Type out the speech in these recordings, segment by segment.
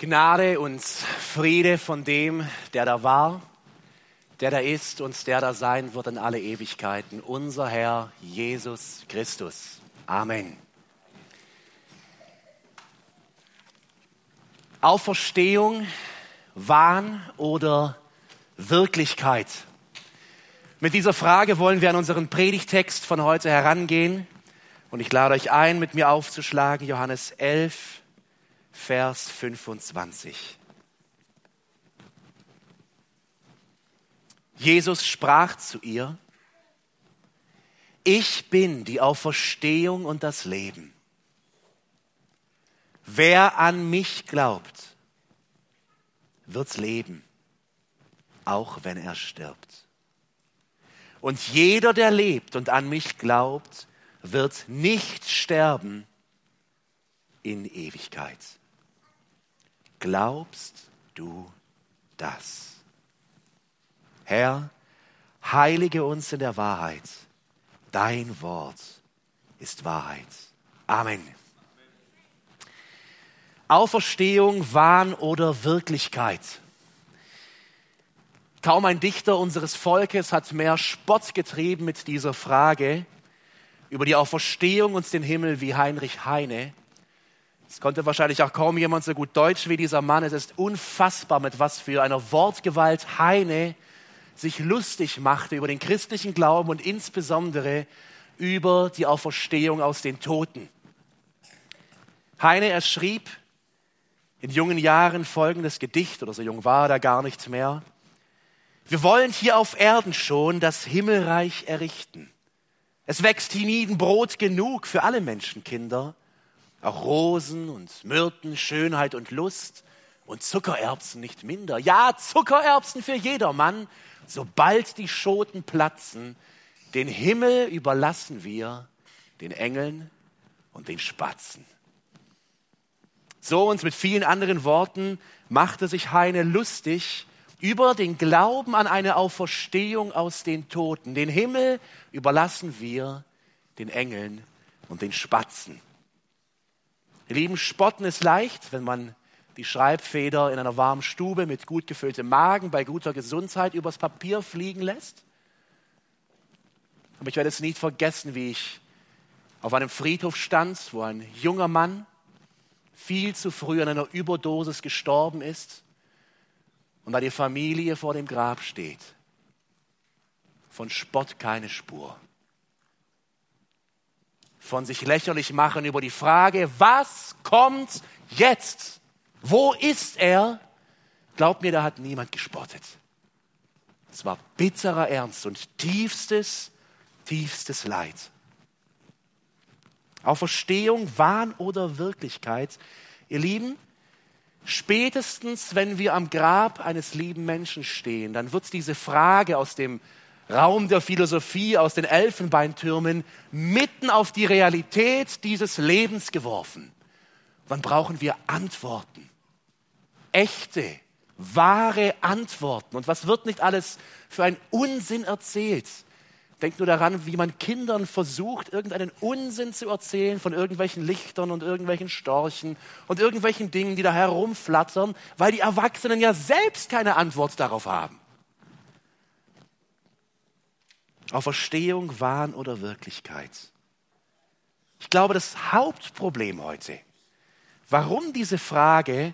Gnade und Friede von dem, der da war, der da ist und der da sein wird in alle Ewigkeiten, unser Herr Jesus Christus. Amen. Auferstehung, Wahn oder Wirklichkeit? Mit dieser Frage wollen wir an unseren Predigtext von heute herangehen. Und ich lade euch ein, mit mir aufzuschlagen, Johannes 11, Vers 25. Jesus sprach zu ihr, ich bin die Auferstehung und das Leben. Wer an mich glaubt, wird's leben, auch wenn er stirbt. Und jeder, der lebt und an mich glaubt, wird nicht sterben in Ewigkeit. Glaubst du das? Herr, heilige uns in der Wahrheit. Dein Wort ist Wahrheit. Amen. Auferstehung, Wahn oder Wirklichkeit? Kaum ein Dichter unseres Volkes hat mehr Spott getrieben mit dieser Frage über die Auferstehung und den Himmel wie Heinrich Heine. Es konnte wahrscheinlich auch kaum jemand so gut Deutsch wie dieser Mann. Es ist unfassbar, mit was für einer Wortgewalt Heine sich lustig machte über den christlichen Glauben und insbesondere über die Auferstehung aus den Toten. Heine, er schrieb in jungen Jahren folgendes Gedicht, oder so jung war er gar nicht mehr. Wir wollen hier auf Erden schon das Himmelreich errichten. Es wächst hienieden Brot genug für alle Menschenkinder auch Rosen und Myrten, Schönheit und Lust und Zuckererbsen nicht minder. Ja, Zuckererbsen für jedermann, sobald die Schoten platzen, den Himmel überlassen wir den Engeln und den Spatzen. So und mit vielen anderen Worten machte sich Heine lustig über den Glauben an eine Auferstehung aus den Toten. Den Himmel überlassen wir den Engeln und den Spatzen. Ihr Lieben, spotten ist leicht, wenn man die Schreibfeder in einer warmen Stube mit gut gefülltem Magen bei guter Gesundheit übers Papier fliegen lässt. Aber ich werde es nie vergessen, wie ich auf einem Friedhof stand, wo ein junger Mann viel zu früh an einer Überdosis gestorben ist und da die Familie vor dem Grab steht. Von Spott keine Spur von sich lächerlich machen über die Frage, was kommt jetzt? Wo ist er? Glaubt mir, da hat niemand gespottet. Es war bitterer Ernst und tiefstes, tiefstes Leid. Auferstehung, Wahn oder Wirklichkeit. Ihr Lieben, spätestens wenn wir am Grab eines lieben Menschen stehen, dann wird diese Frage aus dem Raum der Philosophie aus den Elfenbeintürmen mitten auf die Realität dieses Lebens geworfen. Wann brauchen wir Antworten? Echte, wahre Antworten. Und was wird nicht alles für ein Unsinn erzählt? Denkt nur daran, wie man Kindern versucht, irgendeinen Unsinn zu erzählen von irgendwelchen Lichtern und irgendwelchen Storchen und irgendwelchen Dingen, die da herumflattern, weil die Erwachsenen ja selbst keine Antwort darauf haben. Auferstehung, Wahn oder Wirklichkeit? Ich glaube, das Hauptproblem heute, warum diese Frage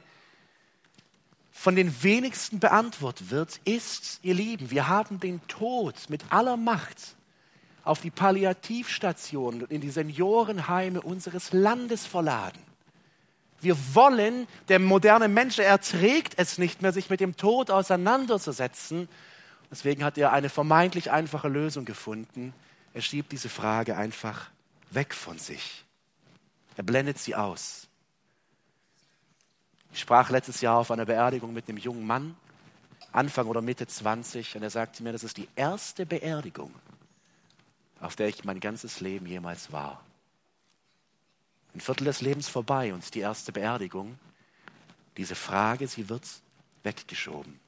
von den wenigsten beantwortet wird, ist, ihr Lieben, wir haben den Tod mit aller Macht auf die Palliativstationen und in die Seniorenheime unseres Landes verladen. Wir wollen, der moderne Mensch, er trägt es nicht mehr, sich mit dem Tod auseinanderzusetzen Deswegen hat er eine vermeintlich einfache Lösung gefunden. Er schiebt diese Frage einfach weg von sich. Er blendet sie aus. Ich sprach letztes Jahr auf einer Beerdigung mit einem jungen Mann, Anfang oder Mitte 20, und er sagte mir, das ist die erste Beerdigung, auf der ich mein ganzes Leben jemals war. Ein Viertel des Lebens vorbei und die erste Beerdigung. Diese Frage, sie wird weggeschoben.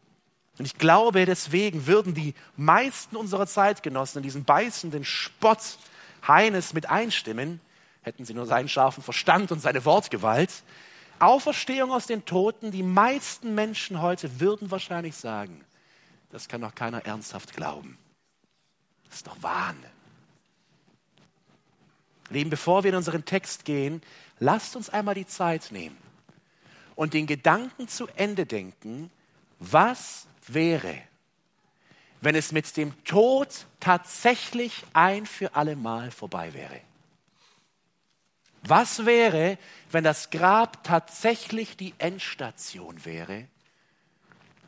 Und ich glaube, deswegen würden die meisten unserer Zeitgenossen in diesen beißenden Spott Heines mit einstimmen, hätten sie nur seinen scharfen Verstand und seine Wortgewalt. Auferstehung aus den Toten, die meisten Menschen heute würden wahrscheinlich sagen, das kann doch keiner ernsthaft glauben. Das ist doch Wahn. Lieben, bevor wir in unseren Text gehen, lasst uns einmal die Zeit nehmen und den Gedanken zu Ende denken, was wäre, wenn es mit dem Tod tatsächlich ein für alle Mal vorbei wäre? Was wäre, wenn das Grab tatsächlich die Endstation wäre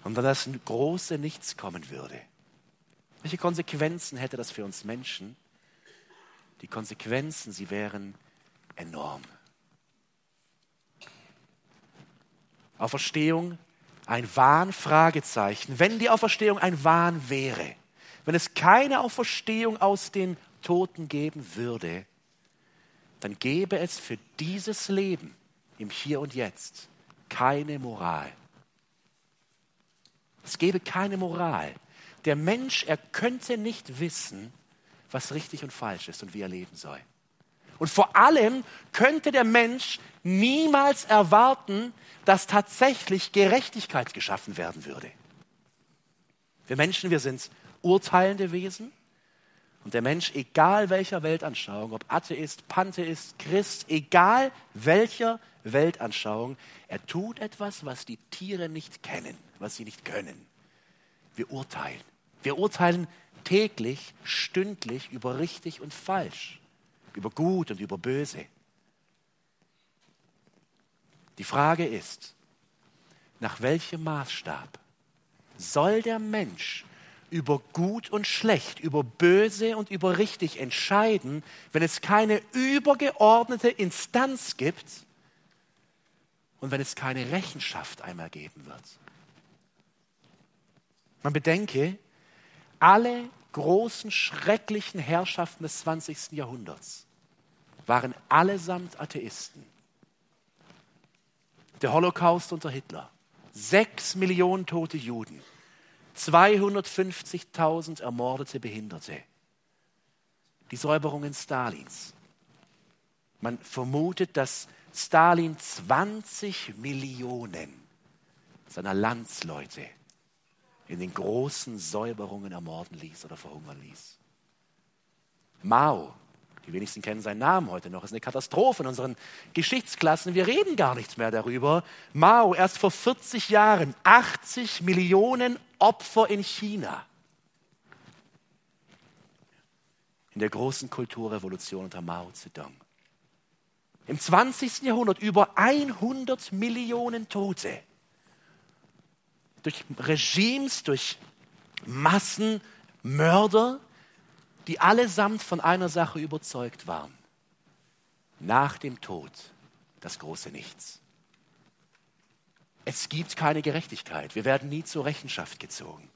und dann das große Nichts kommen würde? Welche Konsequenzen hätte das für uns Menschen? Die Konsequenzen, sie wären enorm. Auferstehung ein Wahn? Fragezeichen. Wenn die Auferstehung ein Wahn wäre, wenn es keine Auferstehung aus den Toten geben würde, dann gäbe es für dieses Leben im Hier und Jetzt keine Moral. Es gäbe keine Moral. Der Mensch, er könnte nicht wissen, was richtig und falsch ist und wie er leben soll. Und vor allem könnte der Mensch niemals erwarten, dass tatsächlich Gerechtigkeit geschaffen werden würde. Wir Menschen, wir sind urteilende Wesen. Und der Mensch, egal welcher Weltanschauung, ob Atheist, Pantheist, Christ, egal welcher Weltanschauung, er tut etwas, was die Tiere nicht kennen, was sie nicht können. Wir urteilen. Wir urteilen täglich, stündlich über richtig und falsch, über gut und über böse. Die Frage ist, nach welchem Maßstab soll der Mensch über gut und schlecht, über böse und über richtig entscheiden, wenn es keine übergeordnete Instanz gibt und wenn es keine Rechenschaft einmal geben wird. Man bedenke, alle großen, schrecklichen Herrschaften des 20. Jahrhunderts waren allesamt Atheisten. Der Holocaust unter Hitler, sechs Millionen tote Juden, 250.000 ermordete Behinderte, die Säuberungen Stalins. Man vermutet, dass Stalin 20 Millionen seiner Landsleute in den großen Säuberungen ermorden ließ oder verhungern ließ. Mao, die wenigsten kennen seinen Namen heute noch, ist eine Katastrophe in unseren Geschichtsklassen. Wir reden gar nichts mehr darüber. Mao, erst vor 40 Jahren, 80 Millionen Opfer in China. In der großen Kulturrevolution unter Mao Zedong. Im 20. Jahrhundert über 100 Millionen Tote durch Regimes, durch Massenmörder, die allesamt von einer Sache überzeugt waren. Nach dem Tod das große Nichts. Es gibt keine Gerechtigkeit. Wir werden nie zur Rechenschaft gezogen.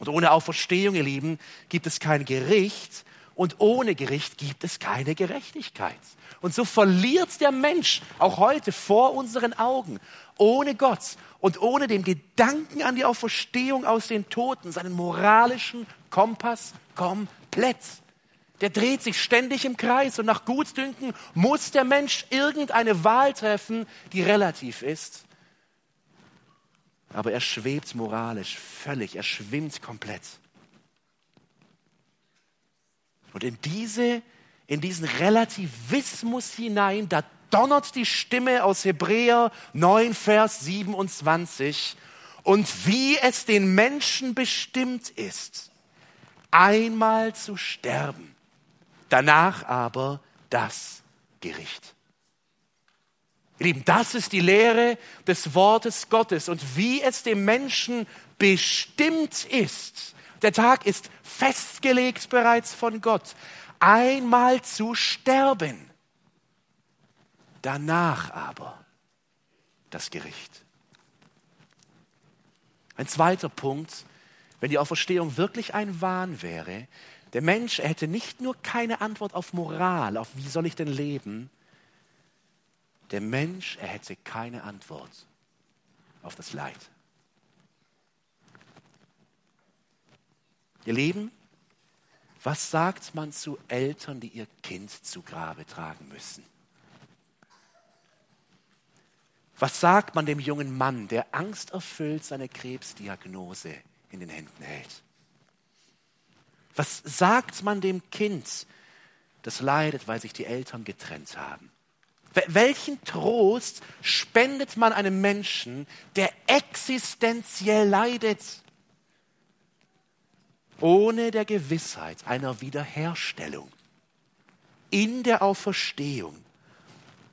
Und ohne Auferstehung, ihr Lieben, gibt es kein Gericht. Und ohne Gericht gibt es keine Gerechtigkeit. Und so verliert der Mensch auch heute vor unseren Augen, ohne Gott und ohne den Gedanken an die Auferstehung aus den Toten, seinen moralischen Kompass komplett. Der dreht sich ständig im Kreis und nach Gutdünken muss der Mensch irgendeine Wahl treffen, die relativ ist. Aber er schwebt moralisch völlig, er schwimmt komplett. Und in, diese, in diesen Relativismus hinein, da donnert die Stimme aus Hebräer 9, Vers 27. Und wie es den Menschen bestimmt ist, einmal zu sterben, danach aber das Gericht. Ihr Lieben, das ist die Lehre des Wortes Gottes und wie es dem Menschen bestimmt ist. Der Tag ist festgelegt bereits von Gott, einmal zu sterben danach aber das Gericht. Ein zweiter Punkt, wenn die Auferstehung wirklich ein Wahn wäre, der Mensch hätte nicht nur keine Antwort auf Moral, auf wie soll ich denn leben, der Mensch, er hätte keine Antwort auf das Leid. Ihr Lieben, was sagt man zu Eltern, die ihr Kind zu Grabe tragen müssen? Was sagt man dem jungen Mann, der angsterfüllt seine Krebsdiagnose in den Händen hält? Was sagt man dem Kind, das leidet, weil sich die Eltern getrennt haben? Welchen Trost spendet man einem Menschen, der existenziell leidet, ohne der Gewissheit einer Wiederherstellung? In der Auferstehung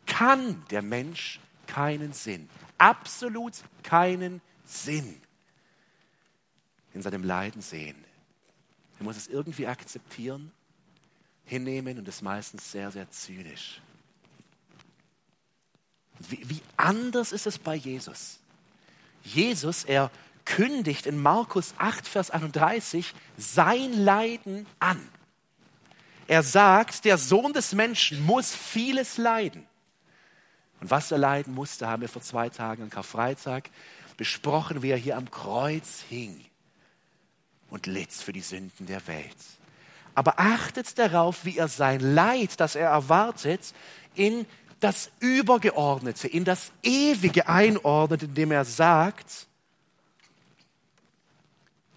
kann der Mensch keinen Sinn, absolut keinen Sinn in seinem Leiden sehen. Er muss es irgendwie akzeptieren, hinnehmen und ist meistens sehr, sehr zynisch. Wie, wie anders ist es bei Jesus? Jesus, er kündigt in Markus 8, Vers 31 sein Leiden an. Er sagt, der Sohn des Menschen muss vieles leiden. Und was er leiden musste, haben wir vor zwei Tagen am Karfreitag besprochen, wie er hier am Kreuz hing und litt für die Sünden der Welt. Aber achtet darauf, wie er sein Leid, das er erwartet, in das Übergeordnete, in das Ewige einordnet, indem er sagt,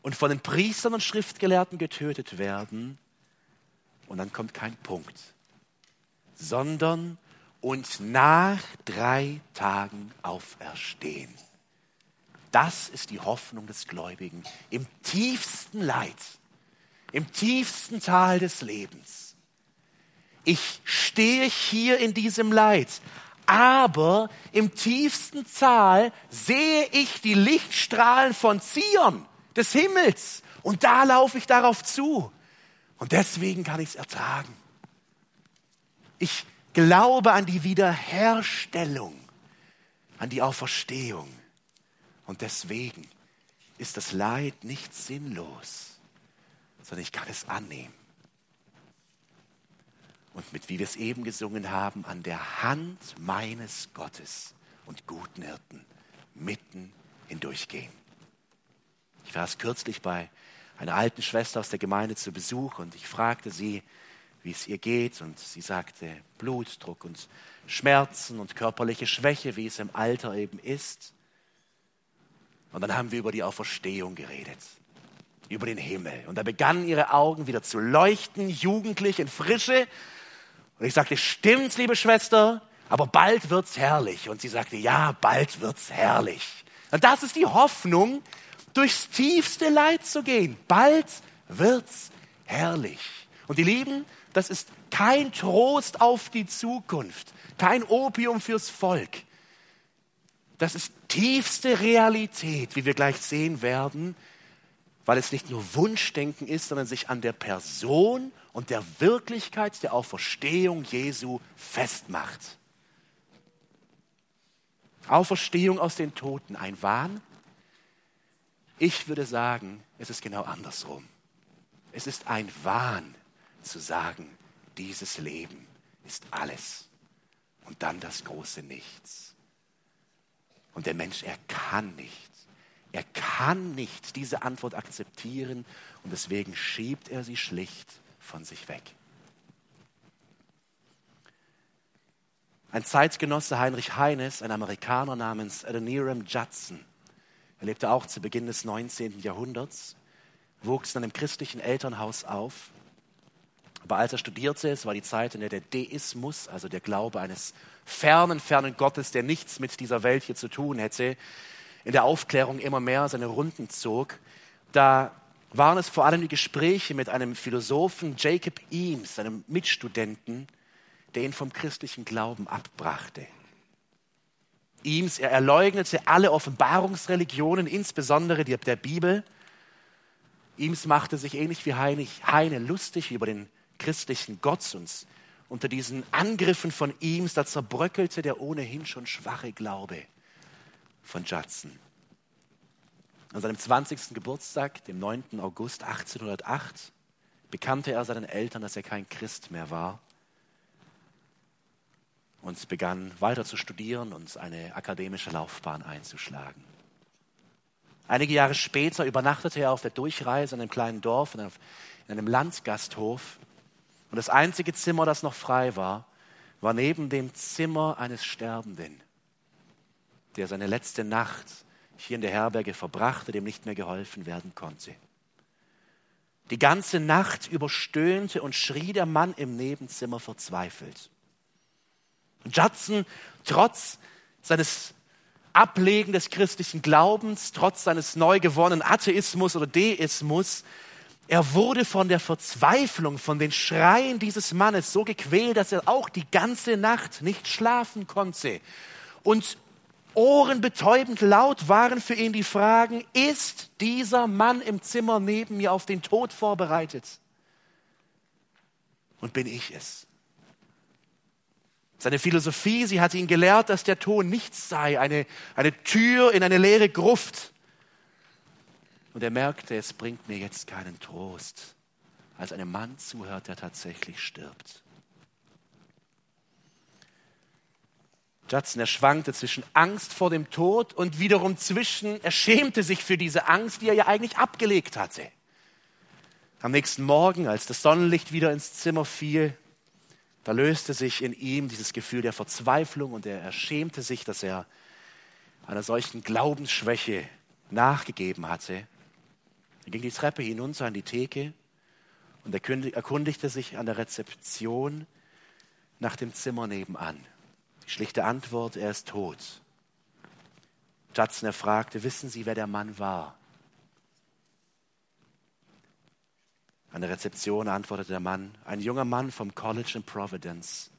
und von den Priestern und Schriftgelehrten getötet werden. Und dann kommt kein Punkt, sondern und nach drei Tagen auferstehen. Das ist die Hoffnung des Gläubigen im tiefsten Leid, im tiefsten Tal des Lebens. Ich stehe hier in diesem Leid, aber im tiefsten Tal sehe ich die Lichtstrahlen von Zion, des Himmels, und da laufe ich darauf zu. Und deswegen kann ich es ertragen. Ich glaube an die Wiederherstellung, an die Auferstehung. Und deswegen ist das Leid nicht sinnlos, sondern ich kann es annehmen. Und mit, wie wir es eben gesungen haben, an der Hand meines Gottes und guten Hirten mitten hindurchgehen. Ich war es kürzlich bei einer alten Schwester aus der Gemeinde zu Besuch und ich fragte sie, wie es ihr geht. Und sie sagte Blutdruck und Schmerzen und körperliche Schwäche, wie es im Alter eben ist. Und dann haben wir über die Auferstehung geredet, über den Himmel. Und da begannen ihre Augen wieder zu leuchten, jugendlich in Frische. Und ich sagte, stimmt's, liebe Schwester, aber bald wird's herrlich. Und sie sagte, ja, bald wird's herrlich. Und das ist die Hoffnung, durchs tiefste Leid zu gehen. Bald wird's herrlich. Und die Lieben, das ist kein Trost auf die Zukunft, kein Opium fürs Volk. Das ist tiefste Realität, wie wir gleich sehen werden, weil es nicht nur Wunschdenken ist, sondern sich an der Person und der Wirklichkeit der Auferstehung Jesu festmacht. Auferstehung aus den Toten, ein Wahn? Ich würde sagen, es ist genau andersrum. Es ist ein Wahn, zu sagen, dieses Leben ist alles und dann das große Nichts. Und der Mensch, er kann nicht, er kann nicht diese Antwort akzeptieren und deswegen schiebt er sie schlicht von sich weg. Ein Zeitgenosse Heinrich Heines, ein Amerikaner namens Adoniram Judson, er lebte auch zu Beginn des 19. Jahrhunderts, wuchs in einem christlichen Elternhaus auf aber als er studierte, es war die Zeit, in der der Deismus, also der Glaube eines fernen, fernen Gottes, der nichts mit dieser Welt hier zu tun hätte, in der Aufklärung immer mehr seine Runden zog, da waren es vor allem die Gespräche mit einem Philosophen, Jacob Eames, einem Mitstudenten, der ihn vom christlichen Glauben abbrachte. Eames, er erleugnete alle Offenbarungsreligionen, insbesondere die der Bibel. Eames machte sich ähnlich wie Heine lustig über den christlichen Gott uns unter diesen Angriffen von ihm, da zerbröckelte der ohnehin schon schwache Glaube von Judson. An seinem 20. Geburtstag, dem 9. August 1808, bekannte er seinen Eltern, dass er kein Christ mehr war und begann weiter zu studieren und eine akademische Laufbahn einzuschlagen. Einige Jahre später übernachtete er auf der Durchreise in einem kleinen Dorf, in einem Landgasthof und das einzige Zimmer, das noch frei war, war neben dem Zimmer eines Sterbenden. der seine letzte Nacht hier in der Herberge verbrachte, dem nicht mehr geholfen werden konnte. Die ganze Nacht überstöhnte und schrie der Mann im Nebenzimmer verzweifelt. Und Judson, trotz seines Ablegen des christlichen Glaubens, trotz seines neu gewonnenen Atheismus oder Deismus, er wurde von der Verzweiflung, von den Schreien dieses Mannes so gequält, dass er auch die ganze Nacht nicht schlafen konnte. Und ohrenbetäubend laut waren für ihn die Fragen, ist dieser Mann im Zimmer neben mir auf den Tod vorbereitet? Und bin ich es? Seine Philosophie, sie hatte ihn gelehrt, dass der Tod nichts sei, eine, eine Tür in eine leere Gruft, und er merkte, es bringt mir jetzt keinen Trost, als einem Mann zuhört, der tatsächlich stirbt. Judson, er schwankte zwischen Angst vor dem Tod und wiederum zwischen, er schämte sich für diese Angst, die er ja eigentlich abgelegt hatte. Am nächsten Morgen, als das Sonnenlicht wieder ins Zimmer fiel, da löste sich in ihm dieses Gefühl der Verzweiflung und er, schämte sich, dass er einer solchen Glaubensschwäche nachgegeben hatte er ging die Treppe hinunter an die Theke und erkundigte sich an der Rezeption nach dem Zimmer nebenan. Die schlichte Antwort, er ist tot. Judson fragte, wissen Sie, wer der Mann war? An der Rezeption antwortete der Mann, ein junger Mann vom College in Providence.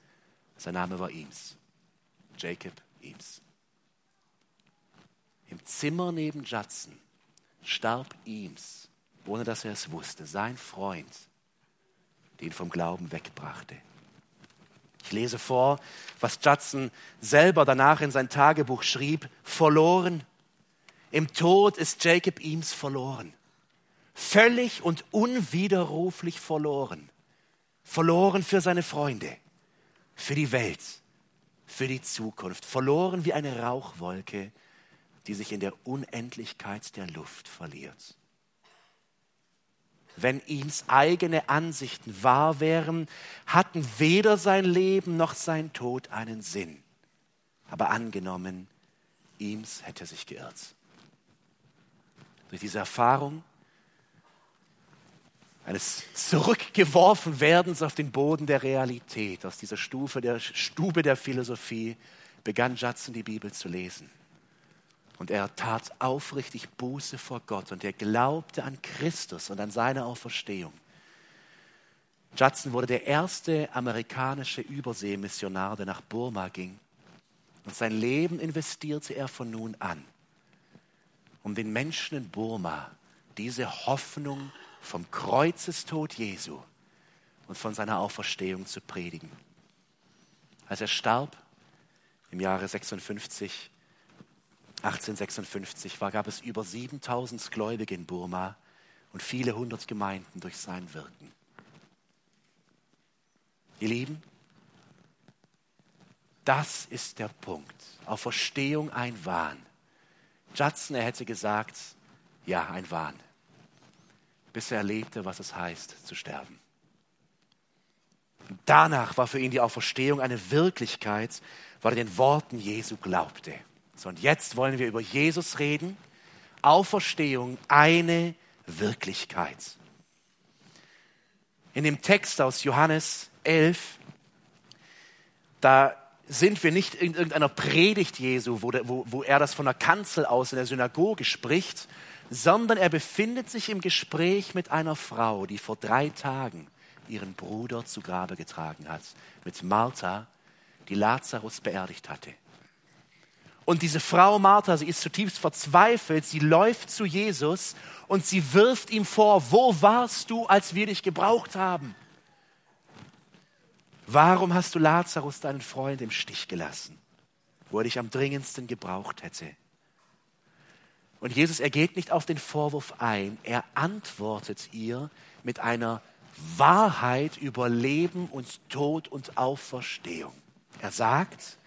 Sein Name war Eames, Jacob Eames. Im Zimmer neben Judson starb Eames, ohne dass er es wusste, sein Freund, den vom Glauben wegbrachte. Ich lese vor, was Judson selber danach in sein Tagebuch schrieb, verloren. Im Tod ist Jacob Eames verloren. Völlig und unwiderruflich verloren. Verloren für seine Freunde, für die Welt, für die Zukunft. Verloren wie eine Rauchwolke die sich in der Unendlichkeit der Luft verliert. Wenn ihms eigene Ansichten wahr wären, hatten weder sein Leben noch sein Tod einen Sinn. Aber angenommen, ihms hätte sich geirrt. Durch diese Erfahrung eines Zurückgeworfenwerdens auf den Boden der Realität, aus dieser Stufe der Stube der Philosophie, begann Judson die Bibel zu lesen. Und er tat aufrichtig Buße vor Gott und er glaubte an Christus und an seine Auferstehung. Judson wurde der erste amerikanische Überseemissionar, der nach Burma ging. Und sein Leben investierte er von nun an, um den Menschen in Burma diese Hoffnung vom Kreuzestod Jesu und von seiner Auferstehung zu predigen. Als er starb im Jahre 56, 1856 war, gab es über 7000 Gläubige in Burma und viele hundert Gemeinden durch sein Wirken. Ihr Lieben, das ist der Punkt. Auf Verstehung ein Wahn. Judson, er hätte gesagt, ja, ein Wahn, bis er erlebte, was es heißt, zu sterben. Danach war für ihn die Auferstehung eine Wirklichkeit, weil er den Worten Jesu glaubte. So, und jetzt wollen wir über Jesus reden. Auferstehung, eine Wirklichkeit. In dem Text aus Johannes 11, da sind wir nicht in irgendeiner Predigt Jesu, wo, wo, wo er das von der Kanzel aus in der Synagoge spricht, sondern er befindet sich im Gespräch mit einer Frau, die vor drei Tagen ihren Bruder zu Grabe getragen hat, mit Martha, die Lazarus beerdigt hatte. Und diese Frau Martha, sie ist zutiefst verzweifelt, sie läuft zu Jesus und sie wirft ihm vor, wo warst du, als wir dich gebraucht haben? Warum hast du Lazarus, deinen Freund, im Stich gelassen, wo er dich am dringendsten gebraucht hätte? Und Jesus, er geht nicht auf den Vorwurf ein, er antwortet ihr mit einer Wahrheit über Leben und Tod und Auferstehung. Er sagt,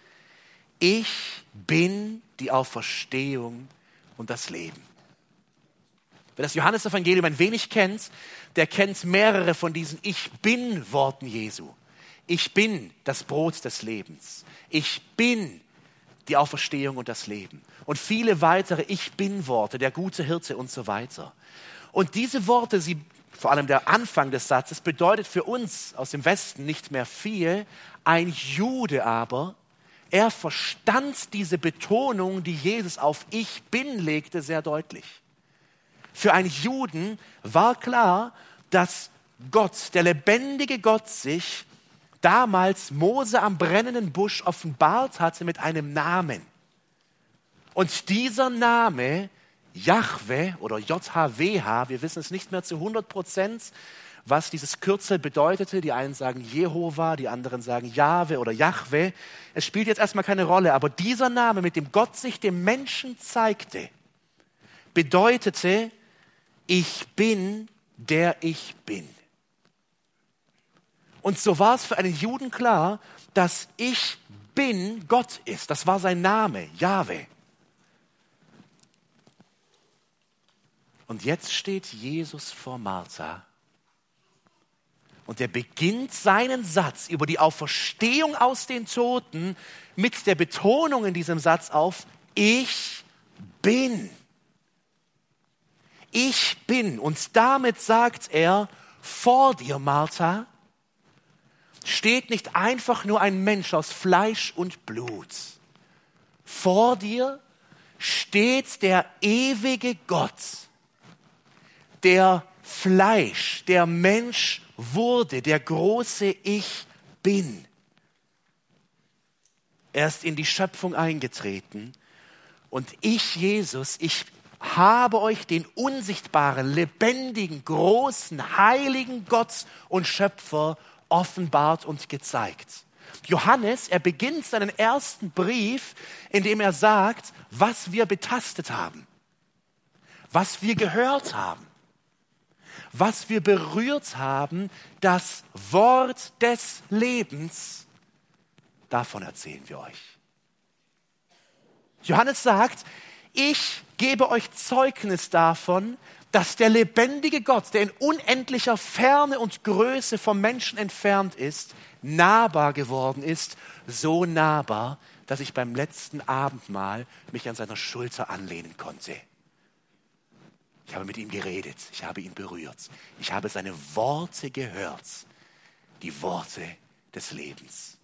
ich bin die Auferstehung und das Leben. Wer das Johannesevangelium ein wenig kennt, der kennt mehrere von diesen Ich bin Worten Jesu. Ich bin das Brot des Lebens. Ich bin die Auferstehung und das Leben. Und viele weitere Ich bin Worte, der gute Hirte und so weiter. Und diese Worte, sie, vor allem der Anfang des Satzes, bedeutet für uns aus dem Westen nicht mehr viel. Ein Jude aber, er verstand diese Betonung, die Jesus auf Ich bin legte, sehr deutlich. Für einen Juden war klar, dass Gott, der lebendige Gott, sich damals Mose am brennenden Busch offenbart hatte mit einem Namen. Und dieser Name, Yahweh oder JHWH, wir wissen es nicht mehr zu 100 Prozent, was dieses Kürzel bedeutete. Die einen sagen Jehova, die anderen sagen Jahwe oder Yahweh. Es spielt jetzt erstmal keine Rolle, aber dieser Name, mit dem Gott sich dem Menschen zeigte, bedeutete, ich bin, der ich bin. Und so war es für einen Juden klar, dass ich bin Gott ist. Das war sein Name, Jahwe. Und jetzt steht Jesus vor Martha. Und er beginnt seinen Satz über die Auferstehung aus den Toten mit der Betonung in diesem Satz auf, ich bin. Ich bin. Und damit sagt er, vor dir, Martha, steht nicht einfach nur ein Mensch aus Fleisch und Blut. Vor dir steht der ewige Gott, der Fleisch, der Mensch wurde, der große Ich bin. Er ist in die Schöpfung eingetreten und ich, Jesus, ich habe euch den unsichtbaren, lebendigen, großen, heiligen Gott und Schöpfer offenbart und gezeigt. Johannes, er beginnt seinen ersten Brief, indem er sagt, was wir betastet haben, was wir gehört haben, was wir berührt haben, das Wort des Lebens, davon erzählen wir euch. Johannes sagt, ich gebe euch Zeugnis davon, dass der lebendige Gott, der in unendlicher Ferne und Größe vom Menschen entfernt ist, nahbar geworden ist, so nahbar, dass ich beim letzten Abendmahl mich an seiner Schulter anlehnen konnte. Ich habe mit ihm geredet, ich habe ihn berührt, ich habe seine Worte gehört, die Worte des Lebens.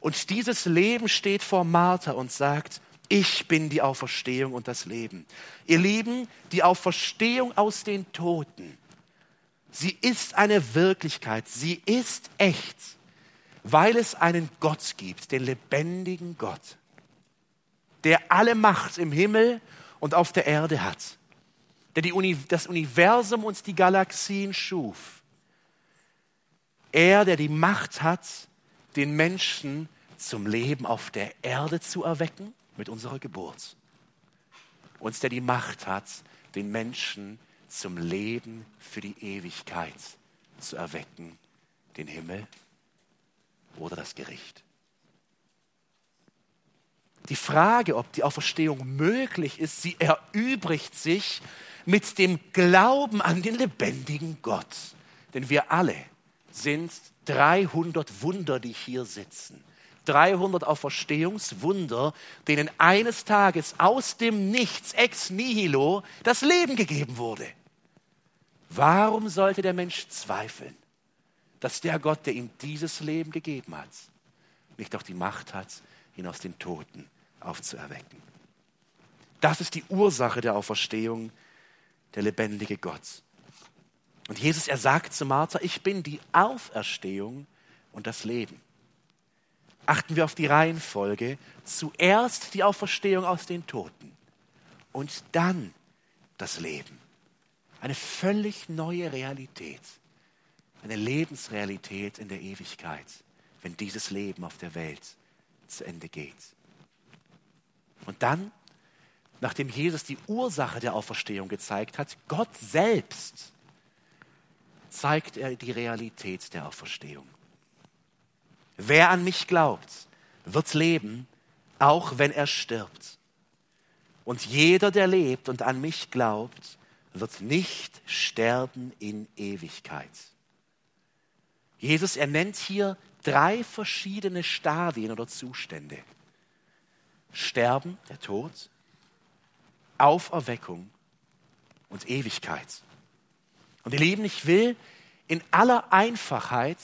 Und dieses Leben steht vor Martha und sagt, ich bin die Auferstehung und das Leben. Ihr Lieben, die Auferstehung aus den Toten, sie ist eine Wirklichkeit, sie ist echt, weil es einen Gott gibt, den lebendigen Gott, der alle Macht im Himmel und auf der Erde hat, der die, das Universum und die Galaxien schuf. Er, der die Macht hat, den Menschen zum Leben auf der Erde zu erwecken mit unserer Geburt. Uns, der die Macht hat, den Menschen zum Leben für die Ewigkeit zu erwecken, den Himmel oder das Gericht. Die Frage, ob die Auferstehung möglich ist, sie erübrigt sich mit dem Glauben an den lebendigen Gott. Denn wir alle sind 300 Wunder, die hier sitzen. 300 Auferstehungswunder, denen eines Tages aus dem Nichts, ex nihilo, das Leben gegeben wurde. Warum sollte der Mensch zweifeln, dass der Gott, der ihm dieses Leben gegeben hat, nicht auch die Macht hat, ihn aus den Toten aufzuerwecken? Das ist die Ursache der Auferstehung, der lebendige Gott. Und Jesus, er sagt zu Martha, ich bin die Auferstehung und das Leben achten wir auf die Reihenfolge. Zuerst die Auferstehung aus den Toten und dann das Leben. Eine völlig neue Realität. Eine Lebensrealität in der Ewigkeit, wenn dieses Leben auf der Welt zu Ende geht. Und dann, nachdem Jesus die Ursache der Auferstehung gezeigt hat, Gott selbst, zeigt er die Realität der Auferstehung. Wer an mich glaubt, wird leben, auch wenn er stirbt. Und jeder, der lebt und an mich glaubt, wird nicht sterben in Ewigkeit. Jesus, er nennt hier drei verschiedene Stadien oder Zustände. Sterben, der Tod, Auferweckung und Ewigkeit. Und ihr Lieben, ich will in aller Einfachheit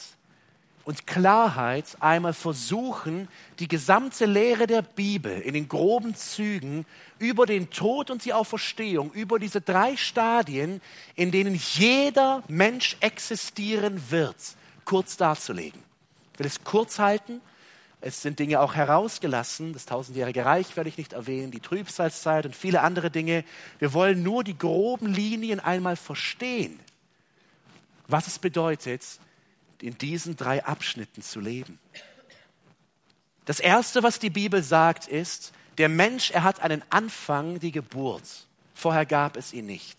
und Klarheit einmal versuchen, die gesamte Lehre der Bibel in den groben Zügen über den Tod und die Auferstehung, über diese drei Stadien, in denen jeder Mensch existieren wird, kurz darzulegen. Ich will es kurz halten. Es sind Dinge auch herausgelassen. Das tausendjährige Reich werde ich nicht erwähnen, die Trübsalzeit und viele andere Dinge. Wir wollen nur die groben Linien einmal verstehen, was es bedeutet, in diesen drei Abschnitten zu leben. Das Erste, was die Bibel sagt, ist, der Mensch, er hat einen Anfang, die Geburt. Vorher gab es ihn nicht.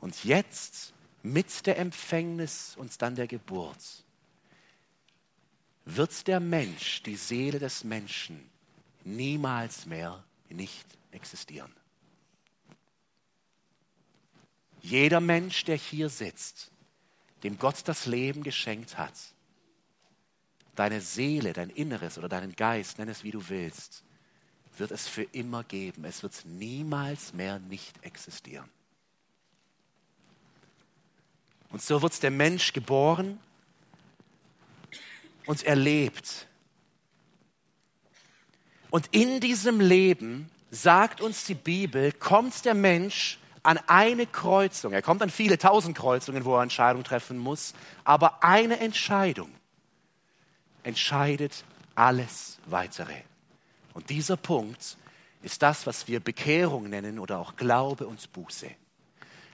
Und jetzt, mit der Empfängnis und dann der Geburt, wird der Mensch, die Seele des Menschen, niemals mehr nicht existieren. Jeder Mensch, der hier sitzt, dem Gott das Leben geschenkt hat, deine Seele, dein Inneres oder deinen Geist, nenn es wie du willst, wird es für immer geben. Es wird niemals mehr nicht existieren. Und so wird der Mensch geboren und er lebt. Und in diesem Leben, sagt uns die Bibel, kommt der Mensch an eine Kreuzung. Er kommt an viele tausend Kreuzungen, wo er Entscheidungen treffen muss. Aber eine Entscheidung entscheidet alles weitere. Und dieser Punkt ist das, was wir Bekehrung nennen oder auch Glaube und Buße.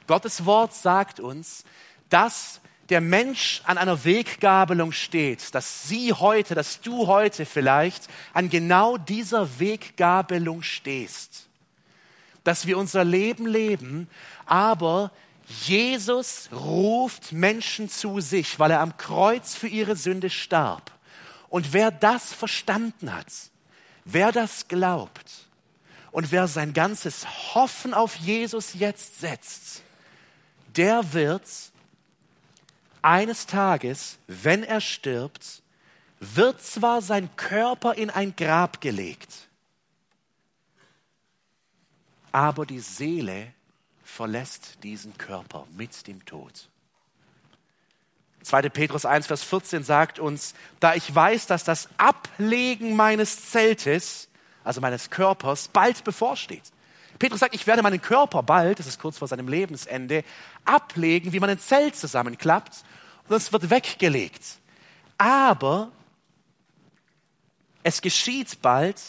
Gottes Wort sagt uns, dass der Mensch an einer Weggabelung steht, dass sie heute, dass du heute vielleicht an genau dieser Weggabelung stehst dass wir unser Leben leben, aber Jesus ruft Menschen zu sich, weil er am Kreuz für ihre Sünde starb. Und wer das verstanden hat, wer das glaubt und wer sein ganzes Hoffen auf Jesus jetzt setzt, der wird eines Tages, wenn er stirbt, wird zwar sein Körper in ein Grab gelegt, aber die Seele verlässt diesen Körper mit dem Tod. 2. Petrus 1, Vers 14 sagt uns, da ich weiß, dass das Ablegen meines Zeltes, also meines Körpers, bald bevorsteht. Petrus sagt, ich werde meinen Körper bald, das ist kurz vor seinem Lebensende, ablegen, wie man ein Zelt zusammenklappt und es wird weggelegt. Aber es geschieht bald,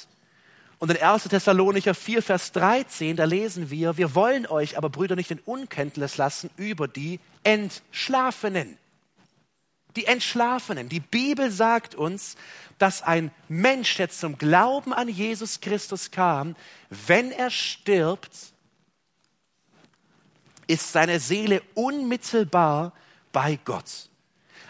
und in 1. Thessalonicher 4, Vers 13, da lesen wir, wir wollen euch aber, Brüder, nicht in Unkenntnis lassen über die Entschlafenen. Die Entschlafenen. Die Bibel sagt uns, dass ein Mensch, der zum Glauben an Jesus Christus kam, wenn er stirbt, ist seine Seele unmittelbar bei Gott.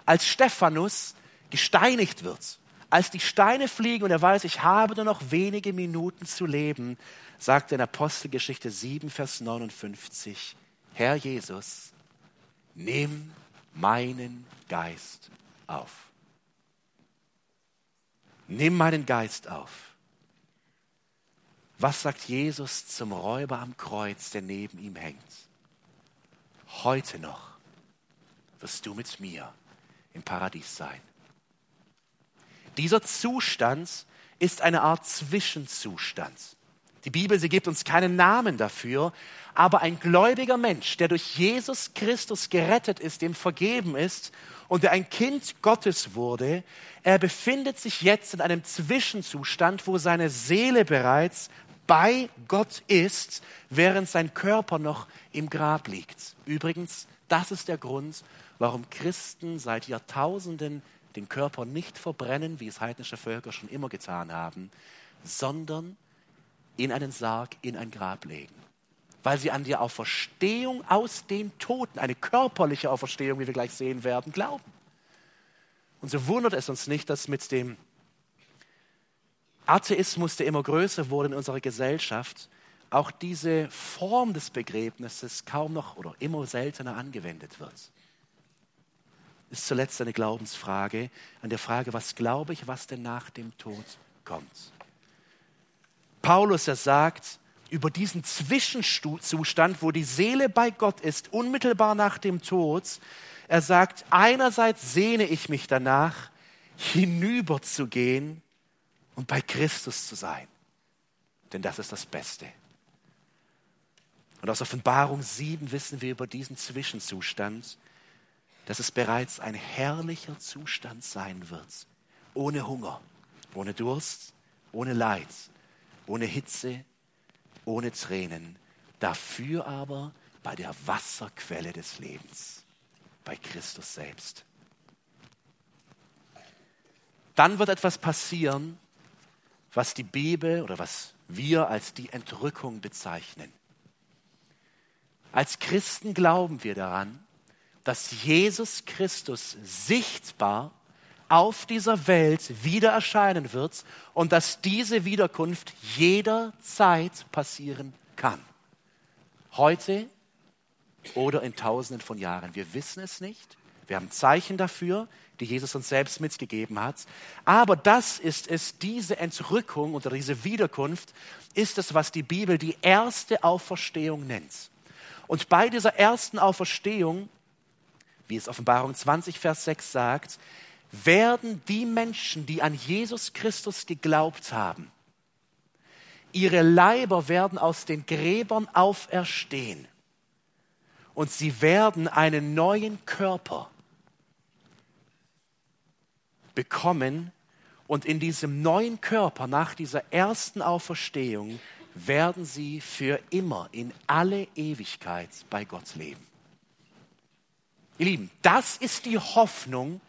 Als Stephanus gesteinigt wird, als die Steine fliegen und er weiß, ich habe nur noch wenige Minuten zu leben, sagt er in Apostelgeschichte 7, Vers 59, Herr Jesus, nimm meinen Geist auf. Nimm meinen Geist auf. Was sagt Jesus zum Räuber am Kreuz, der neben ihm hängt? Heute noch wirst du mit mir im Paradies sein. Dieser Zustand ist eine Art Zwischenzustand. Die Bibel, sie gibt uns keinen Namen dafür, aber ein gläubiger Mensch, der durch Jesus Christus gerettet ist, dem vergeben ist und der ein Kind Gottes wurde, er befindet sich jetzt in einem Zwischenzustand, wo seine Seele bereits bei Gott ist, während sein Körper noch im Grab liegt. Übrigens, das ist der Grund, warum Christen seit Jahrtausenden den Körper nicht verbrennen, wie es heidnische Völker schon immer getan haben, sondern in einen Sarg, in ein Grab legen. Weil sie an die Auferstehung aus den Toten, eine körperliche Auferstehung, wie wir gleich sehen werden, glauben. Und so wundert es uns nicht, dass mit dem Atheismus, der immer größer wurde in unserer Gesellschaft, auch diese Form des Begräbnisses kaum noch oder immer seltener angewendet wird ist zuletzt eine Glaubensfrage, an der Frage, was glaube ich, was denn nach dem Tod kommt. Paulus, er sagt über diesen Zwischenzustand, wo die Seele bei Gott ist, unmittelbar nach dem Tod, er sagt, einerseits sehne ich mich danach, hinüberzugehen und bei Christus zu sein. Denn das ist das Beste. Und aus Offenbarung 7 wissen wir über diesen Zwischenzustand, dass es bereits ein herrlicher Zustand sein wird. Ohne Hunger, ohne Durst, ohne Leid, ohne Hitze, ohne Tränen. Dafür aber bei der Wasserquelle des Lebens, bei Christus selbst. Dann wird etwas passieren, was die Bibel oder was wir als die Entrückung bezeichnen. Als Christen glauben wir daran, dass Jesus Christus sichtbar auf dieser Welt wieder erscheinen wird und dass diese Wiederkunft jederzeit passieren kann. Heute oder in tausenden von Jahren. Wir wissen es nicht. Wir haben Zeichen dafür, die Jesus uns selbst mitgegeben hat. Aber das ist es, diese Entrückung oder diese Wiederkunft ist es, was die Bibel die erste Auferstehung nennt. Und bei dieser ersten Auferstehung wie es Offenbarung 20, Vers 6 sagt, werden die Menschen, die an Jesus Christus geglaubt haben, ihre Leiber werden aus den Gräbern auferstehen und sie werden einen neuen Körper bekommen und in diesem neuen Körper nach dieser ersten Auferstehung werden sie für immer in alle Ewigkeit bei Gott leben. Ihr Lieben, das ist die Hoffnung,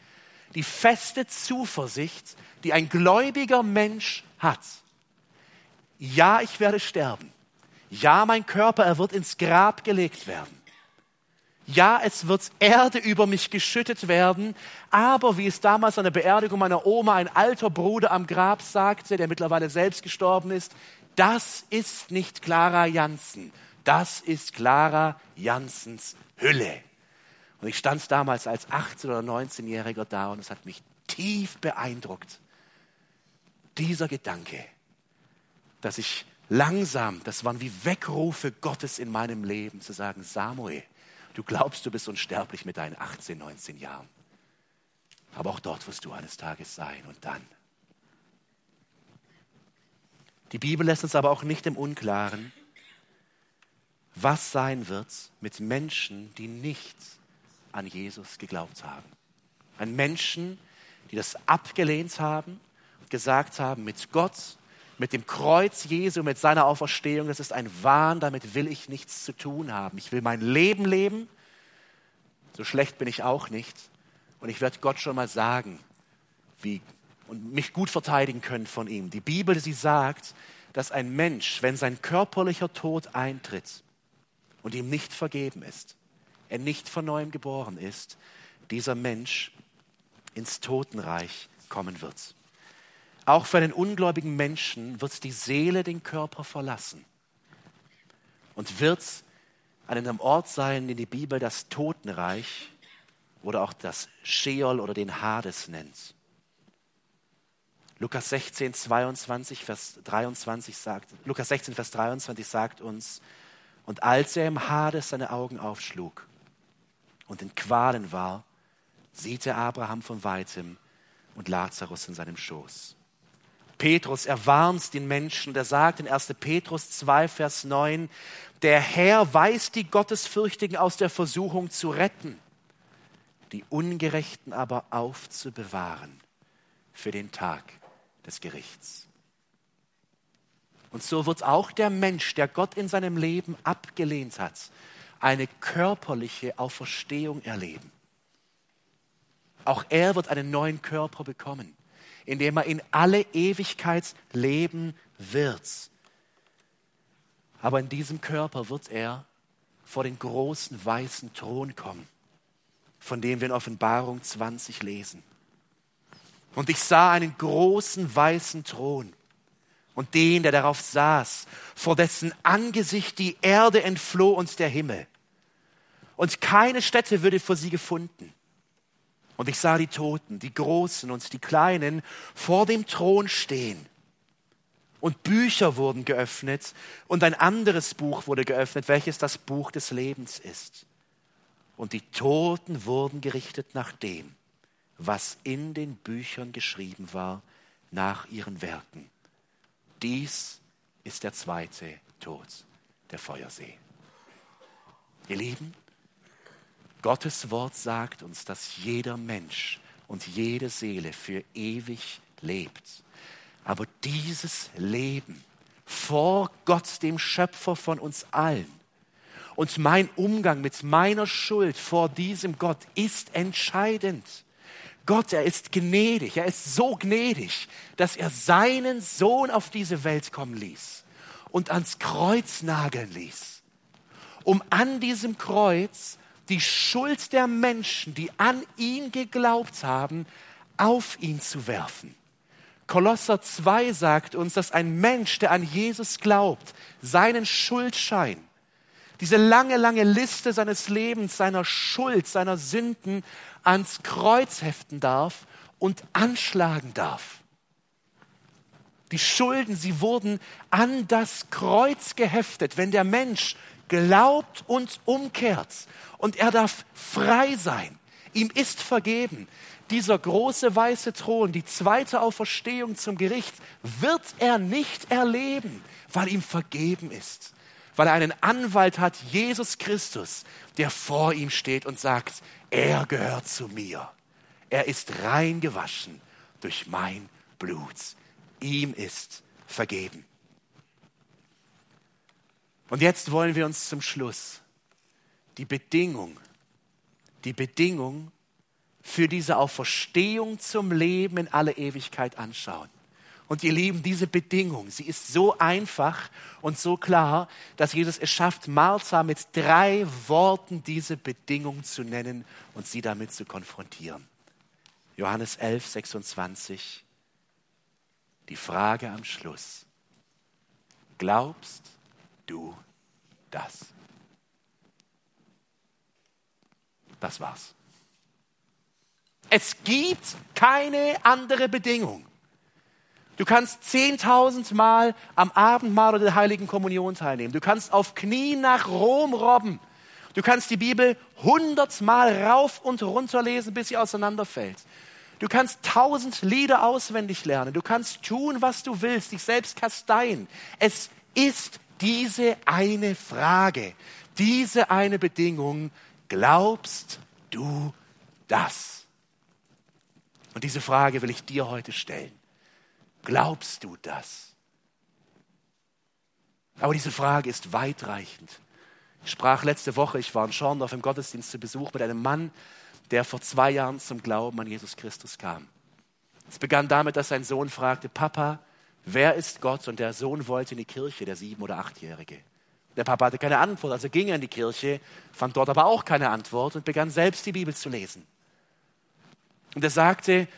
die feste Zuversicht, die ein gläubiger Mensch hat. Ja, ich werde sterben. Ja, mein Körper, er wird ins Grab gelegt werden. Ja, es wird Erde über mich geschüttet werden, aber wie es damals an der Beerdigung meiner Oma ein alter Bruder am Grab sagte, der mittlerweile selbst gestorben ist, das ist nicht Clara Janssen, das ist Clara Janssens Hülle. Und ich stand damals als 18- oder 19-Jähriger da und es hat mich tief beeindruckt. Dieser Gedanke, dass ich langsam, das waren wie Wegrufe Gottes in meinem Leben, zu sagen, Samuel, du glaubst, du bist unsterblich mit deinen 18, 19 Jahren. Aber auch dort wirst du eines Tages sein und dann. Die Bibel lässt uns aber auch nicht im Unklaren, was sein wird mit Menschen, die nichts an Jesus geglaubt haben. An Menschen, die das abgelehnt haben und gesagt haben, mit Gott, mit dem Kreuz Jesu, mit seiner Auferstehung, das ist ein Wahn, damit will ich nichts zu tun haben. Ich will mein Leben leben, so schlecht bin ich auch nicht. Und ich werde Gott schon mal sagen, wie, und mich gut verteidigen können von ihm. Die Bibel, sie sagt, dass ein Mensch, wenn sein körperlicher Tod eintritt und ihm nicht vergeben ist, er nicht von neuem geboren ist, dieser Mensch ins Totenreich kommen wird. Auch für einen ungläubigen Menschen wird die Seele den Körper verlassen und wird an einem Ort sein, den die Bibel das Totenreich oder auch das Sheol oder den Hades nennt. Lukas 16, 22, Vers 23 sagt, Lukas 16, Vers 23 sagt uns, und als er im Hades seine Augen aufschlug, und in Qualen war, sieht er Abraham von weitem und Lazarus in seinem Schoß. Petrus erwarnt den Menschen, der sagt in 1. Petrus 2, Vers 9, der Herr weiß die Gottesfürchtigen aus der Versuchung zu retten, die Ungerechten aber aufzubewahren für den Tag des Gerichts. Und so wird auch der Mensch, der Gott in seinem Leben abgelehnt hat, eine körperliche Auferstehung erleben. Auch er wird einen neuen Körper bekommen, in dem er in alle Ewigkeit leben wird. Aber in diesem Körper wird er vor den großen weißen Thron kommen, von dem wir in Offenbarung 20 lesen. Und ich sah einen großen weißen Thron und den, der darauf saß, vor dessen Angesicht die Erde entfloh und der Himmel. Und keine Stätte würde vor sie gefunden. Und ich sah die Toten, die Großen und die Kleinen, vor dem Thron stehen. und Bücher wurden geöffnet und ein anderes Buch wurde geöffnet, welches das Buch des Lebens ist. Und die Toten wurden gerichtet nach dem, was in den Büchern geschrieben war, nach ihren Werken. Dies ist der zweite Tod, der Feuersee. Ihr Lieben, Gottes Wort sagt uns, dass jeder Mensch und jede Seele für ewig lebt. Aber dieses Leben vor Gott, dem Schöpfer von uns allen, und mein Umgang mit meiner Schuld vor diesem Gott ist entscheidend. Gott, er ist gnädig, er ist so gnädig, dass er seinen Sohn auf diese Welt kommen ließ und ans Kreuz nageln ließ, um an diesem Kreuz die Schuld der Menschen, die an ihn geglaubt haben, auf ihn zu werfen. Kolosser 2 sagt uns, dass ein Mensch, der an Jesus glaubt, seinen Schuldschein, diese lange, lange Liste seines Lebens, seiner Schuld, seiner Sünden ans Kreuz heften darf und anschlagen darf. Die Schulden, sie wurden an das Kreuz geheftet. Wenn der Mensch glaubt und umkehrt und er darf frei sein, ihm ist vergeben, dieser große weiße Thron, die zweite Auferstehung zum Gericht, wird er nicht erleben, weil ihm vergeben ist weil er einen Anwalt hat, Jesus Christus, der vor ihm steht und sagt, er gehört zu mir. Er ist rein gewaschen durch mein Blut. Ihm ist vergeben. Und jetzt wollen wir uns zum Schluss die Bedingung, die Bedingung für diese Auferstehung zum Leben in alle Ewigkeit anschauen. Und ihr Lieben, diese Bedingung, sie ist so einfach und so klar, dass Jesus es schafft, Martha mit drei Worten diese Bedingung zu nennen und sie damit zu konfrontieren. Johannes 11, 26. Die Frage am Schluss. Glaubst du das? Das war's. Es gibt keine andere Bedingung. Du kannst zehntausend Mal am Abendmahl oder der Heiligen Kommunion teilnehmen. Du kannst auf Knien nach Rom robben. Du kannst die Bibel hundertmal rauf und runter lesen, bis sie auseinanderfällt. Du kannst tausend Lieder auswendig lernen. Du kannst tun, was du willst, dich selbst kasteien. Es ist diese eine Frage, diese eine Bedingung. Glaubst du das? Und diese Frage will ich dir heute stellen. Glaubst du das? Aber diese Frage ist weitreichend. Ich sprach letzte Woche, ich war in Schorndorf im Gottesdienst zu Besuch mit einem Mann, der vor zwei Jahren zum Glauben an Jesus Christus kam. Es begann damit, dass sein Sohn fragte, Papa, wer ist Gott? Und der Sohn wollte in die Kirche, der sieben- oder achtjährige. Der Papa hatte keine Antwort, also ging er in die Kirche, fand dort aber auch keine Antwort und begann selbst die Bibel zu lesen. Und er sagte,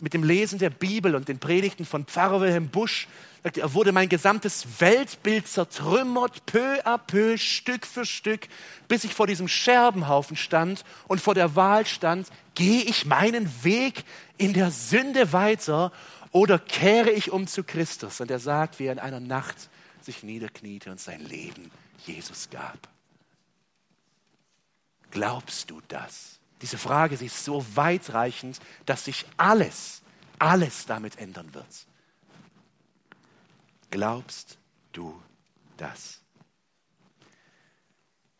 mit dem Lesen der Bibel und den Predigten von Pfarrer Wilhelm Busch, er wurde mein gesamtes Weltbild zertrümmert, peu à peu, Stück für Stück, bis ich vor diesem Scherbenhaufen stand und vor der Wahl stand, gehe ich meinen Weg in der Sünde weiter oder kehre ich um zu Christus? Und er sagt, wie er in einer Nacht sich niederkniete und sein Leben Jesus gab. Glaubst du das? Diese Frage, sie ist so weitreichend, dass sich alles, alles damit ändern wird. Glaubst du das?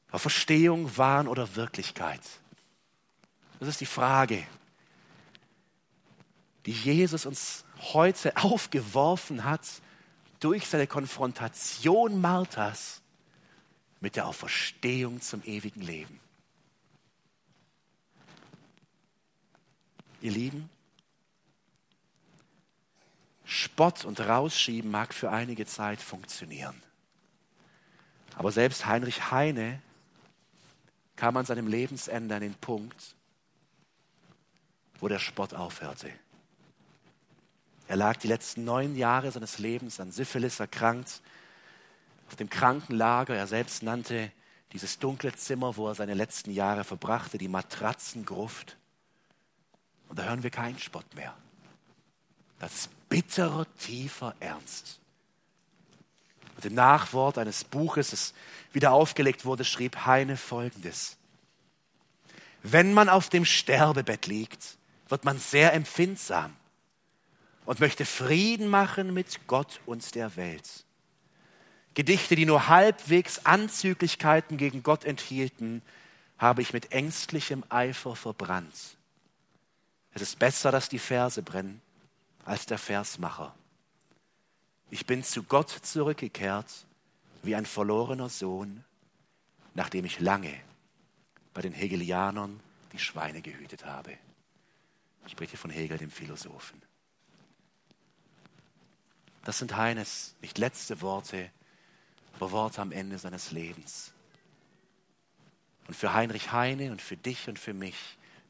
Verstehung, Wahn oder Wirklichkeit? Das ist die Frage, die Jesus uns heute aufgeworfen hat durch seine Konfrontation Marthas mit der Auferstehung zum ewigen Leben. Ihr Lieben, Spott und Rausschieben mag für einige Zeit funktionieren. Aber selbst Heinrich Heine kam an seinem Lebensende an den Punkt, wo der Spott aufhörte. Er lag die letzten neun Jahre seines Lebens an Syphilis erkrankt, auf dem Krankenlager. Er selbst nannte dieses dunkle Zimmer, wo er seine letzten Jahre verbrachte, die Matratzengruft. Und da hören wir keinen Spott mehr. Das ist bitterer, tiefer Ernst. Und im Nachwort eines Buches, das wieder aufgelegt wurde, schrieb Heine Folgendes. Wenn man auf dem Sterbebett liegt, wird man sehr empfindsam und möchte Frieden machen mit Gott und der Welt. Gedichte, die nur halbwegs Anzüglichkeiten gegen Gott enthielten, habe ich mit ängstlichem Eifer verbrannt. Es ist besser, dass die Verse brennen, als der Versmacher. Ich bin zu Gott zurückgekehrt wie ein verlorener Sohn, nachdem ich lange bei den Hegelianern die Schweine gehütet habe. Ich spreche von Hegel, dem Philosophen. Das sind Heines nicht letzte Worte, aber Worte am Ende seines Lebens. Und für Heinrich Heine und für dich und für mich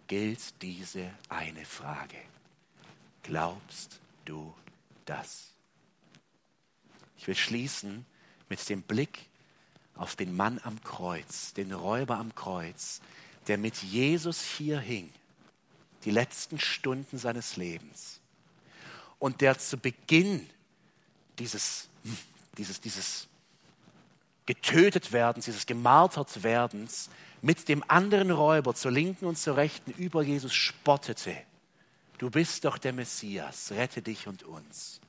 gilt diese eine Frage. Glaubst du das? Ich will schließen mit dem Blick auf den Mann am Kreuz, den Räuber am Kreuz, der mit Jesus hier hing, die letzten Stunden seines Lebens, und der zu Beginn dieses, dieses, dieses getötet werdens, dieses gemartert werdens, mit dem anderen Räuber zur linken und zur rechten über Jesus spottete. Du bist doch der Messias, rette dich und uns.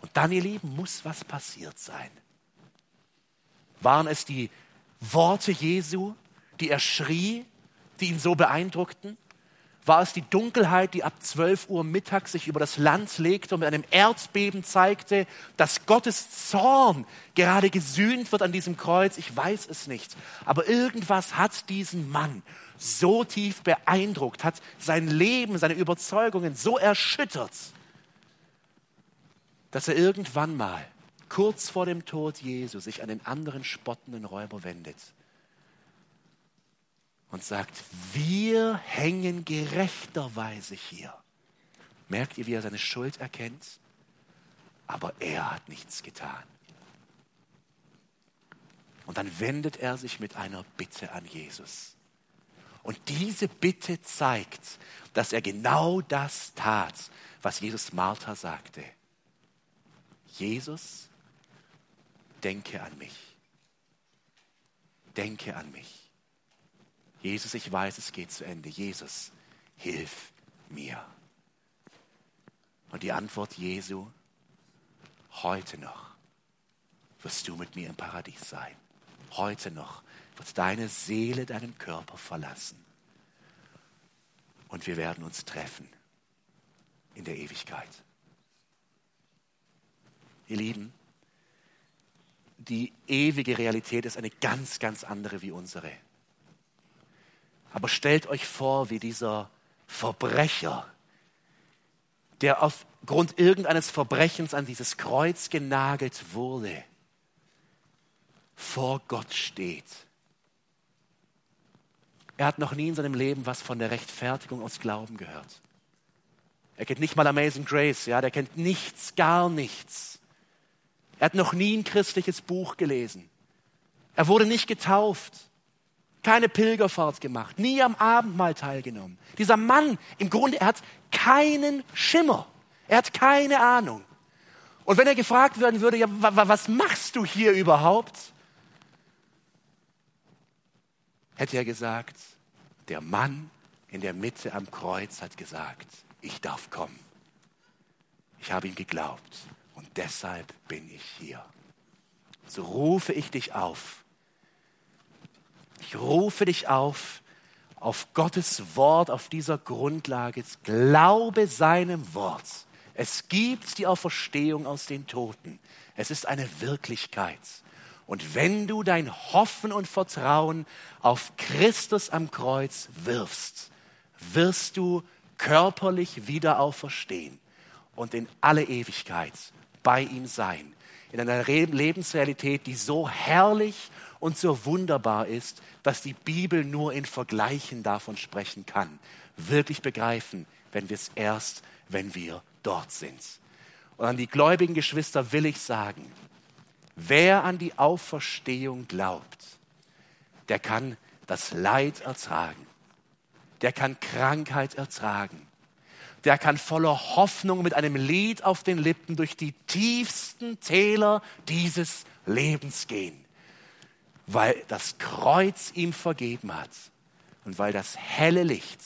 Und dann, ihr Lieben, muss was passiert sein. Waren es die Worte Jesu, die er schrie, die ihn so beeindruckten? War es die Dunkelheit, die ab 12 Uhr mittags sich über das Land legte und mit einem Erdbeben zeigte, dass Gottes Zorn gerade gesühnt wird an diesem Kreuz? Ich weiß es nicht. Aber irgendwas hat diesen Mann so tief beeindruckt, hat sein Leben, seine Überzeugungen so erschüttert, dass er irgendwann mal, kurz vor dem Tod Jesu, sich an den anderen spottenden Räuber wendet und sagt, wir hängen gerechterweise hier. Merkt ihr, wie er seine Schuld erkennt? Aber er hat nichts getan. Und dann wendet er sich mit einer Bitte an Jesus. Und diese Bitte zeigt, dass er genau das tat, was Jesus Martha sagte. Jesus, denke an mich. Denke an mich. Jesus, ich weiß, es geht zu Ende. Jesus, hilf mir. Und die Antwort Jesu, heute noch wirst du mit mir im Paradies sein. Heute noch wird deine Seele deinen Körper verlassen. Und wir werden uns treffen in der Ewigkeit. Ihr Lieben, die ewige Realität ist eine ganz, ganz andere wie unsere. Aber stellt euch vor, wie dieser Verbrecher, der aufgrund irgendeines Verbrechens an dieses Kreuz genagelt wurde, vor Gott steht. Er hat noch nie in seinem Leben was von der Rechtfertigung aus Glauben gehört. Er kennt nicht mal Amazing Grace, ja, der kennt nichts, gar nichts. Er hat noch nie ein christliches Buch gelesen. Er wurde nicht getauft keine Pilgerfahrt gemacht, nie am Abendmahl teilgenommen. Dieser Mann, im Grunde, er hat keinen Schimmer. Er hat keine Ahnung. Und wenn er gefragt werden würde, ja, was machst du hier überhaupt? Hätte er gesagt, der Mann in der Mitte am Kreuz hat gesagt, ich darf kommen. Ich habe ihm geglaubt und deshalb bin ich hier. So rufe ich dich auf, ich rufe dich auf, auf Gottes Wort, auf dieser Grundlage. Glaube seinem Wort. Es gibt die Auferstehung aus den Toten. Es ist eine Wirklichkeit. Und wenn du dein Hoffen und Vertrauen auf Christus am Kreuz wirfst, wirst du körperlich wieder auferstehen und in alle Ewigkeit bei ihm sein. In einer Lebensrealität, die so herrlich und so wunderbar ist, dass die Bibel nur in Vergleichen davon sprechen kann. Wirklich begreifen, wenn wir es erst, wenn wir dort sind. Und an die gläubigen Geschwister will ich sagen, wer an die Auferstehung glaubt, der kann das Leid ertragen, der kann Krankheit ertragen, der kann voller Hoffnung mit einem Lied auf den Lippen durch die tiefsten Täler dieses Lebens gehen, weil das Kreuz ihm vergeben hat und weil das helle Licht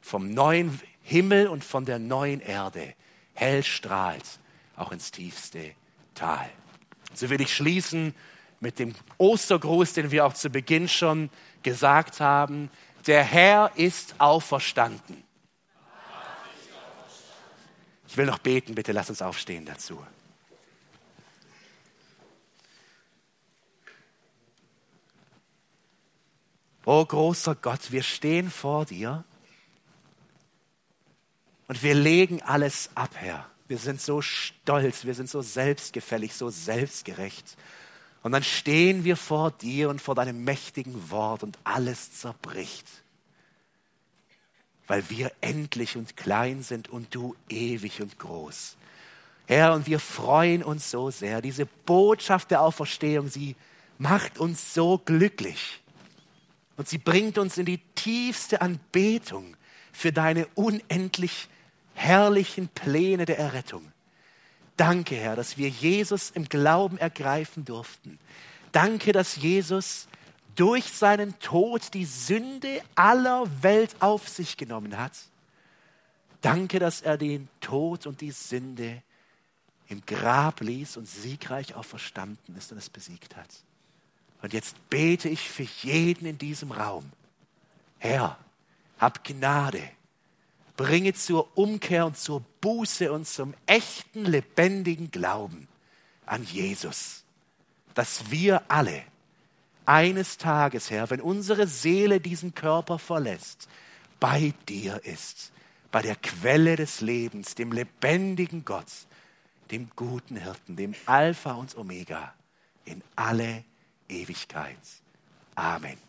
vom neuen Himmel und von der neuen Erde hell strahlt, auch ins tiefste Tal. So will ich schließen mit dem Ostergruß, den wir auch zu Beginn schon gesagt haben. Der Herr ist auferstanden. Ich will noch beten, bitte lass uns aufstehen dazu. Oh großer Gott, wir stehen vor dir und wir legen alles ab, Herr. Wir sind so stolz, wir sind so selbstgefällig, so selbstgerecht. Und dann stehen wir vor dir und vor deinem mächtigen Wort und alles zerbricht, weil wir endlich und klein sind und du ewig und groß. Herr, und wir freuen uns so sehr. Diese Botschaft der Auferstehung, sie macht uns so glücklich. Und sie bringt uns in die tiefste Anbetung für deine unendlich herrlichen Pläne der Errettung. Danke, Herr, dass wir Jesus im Glauben ergreifen durften. Danke, dass Jesus durch seinen Tod die Sünde aller Welt auf sich genommen hat. Danke, dass er den Tod und die Sünde im Grab ließ und siegreich auferstanden ist und es besiegt hat. Und jetzt bete ich für jeden in diesem Raum. Herr, hab Gnade bringe zur Umkehr und zur Buße und zum echten, lebendigen Glauben an Jesus, dass wir alle eines Tages, Herr, wenn unsere Seele diesen Körper verlässt, bei dir ist, bei der Quelle des Lebens, dem lebendigen Gott, dem guten Hirten, dem Alpha und Omega in alle Ewigkeit. Amen.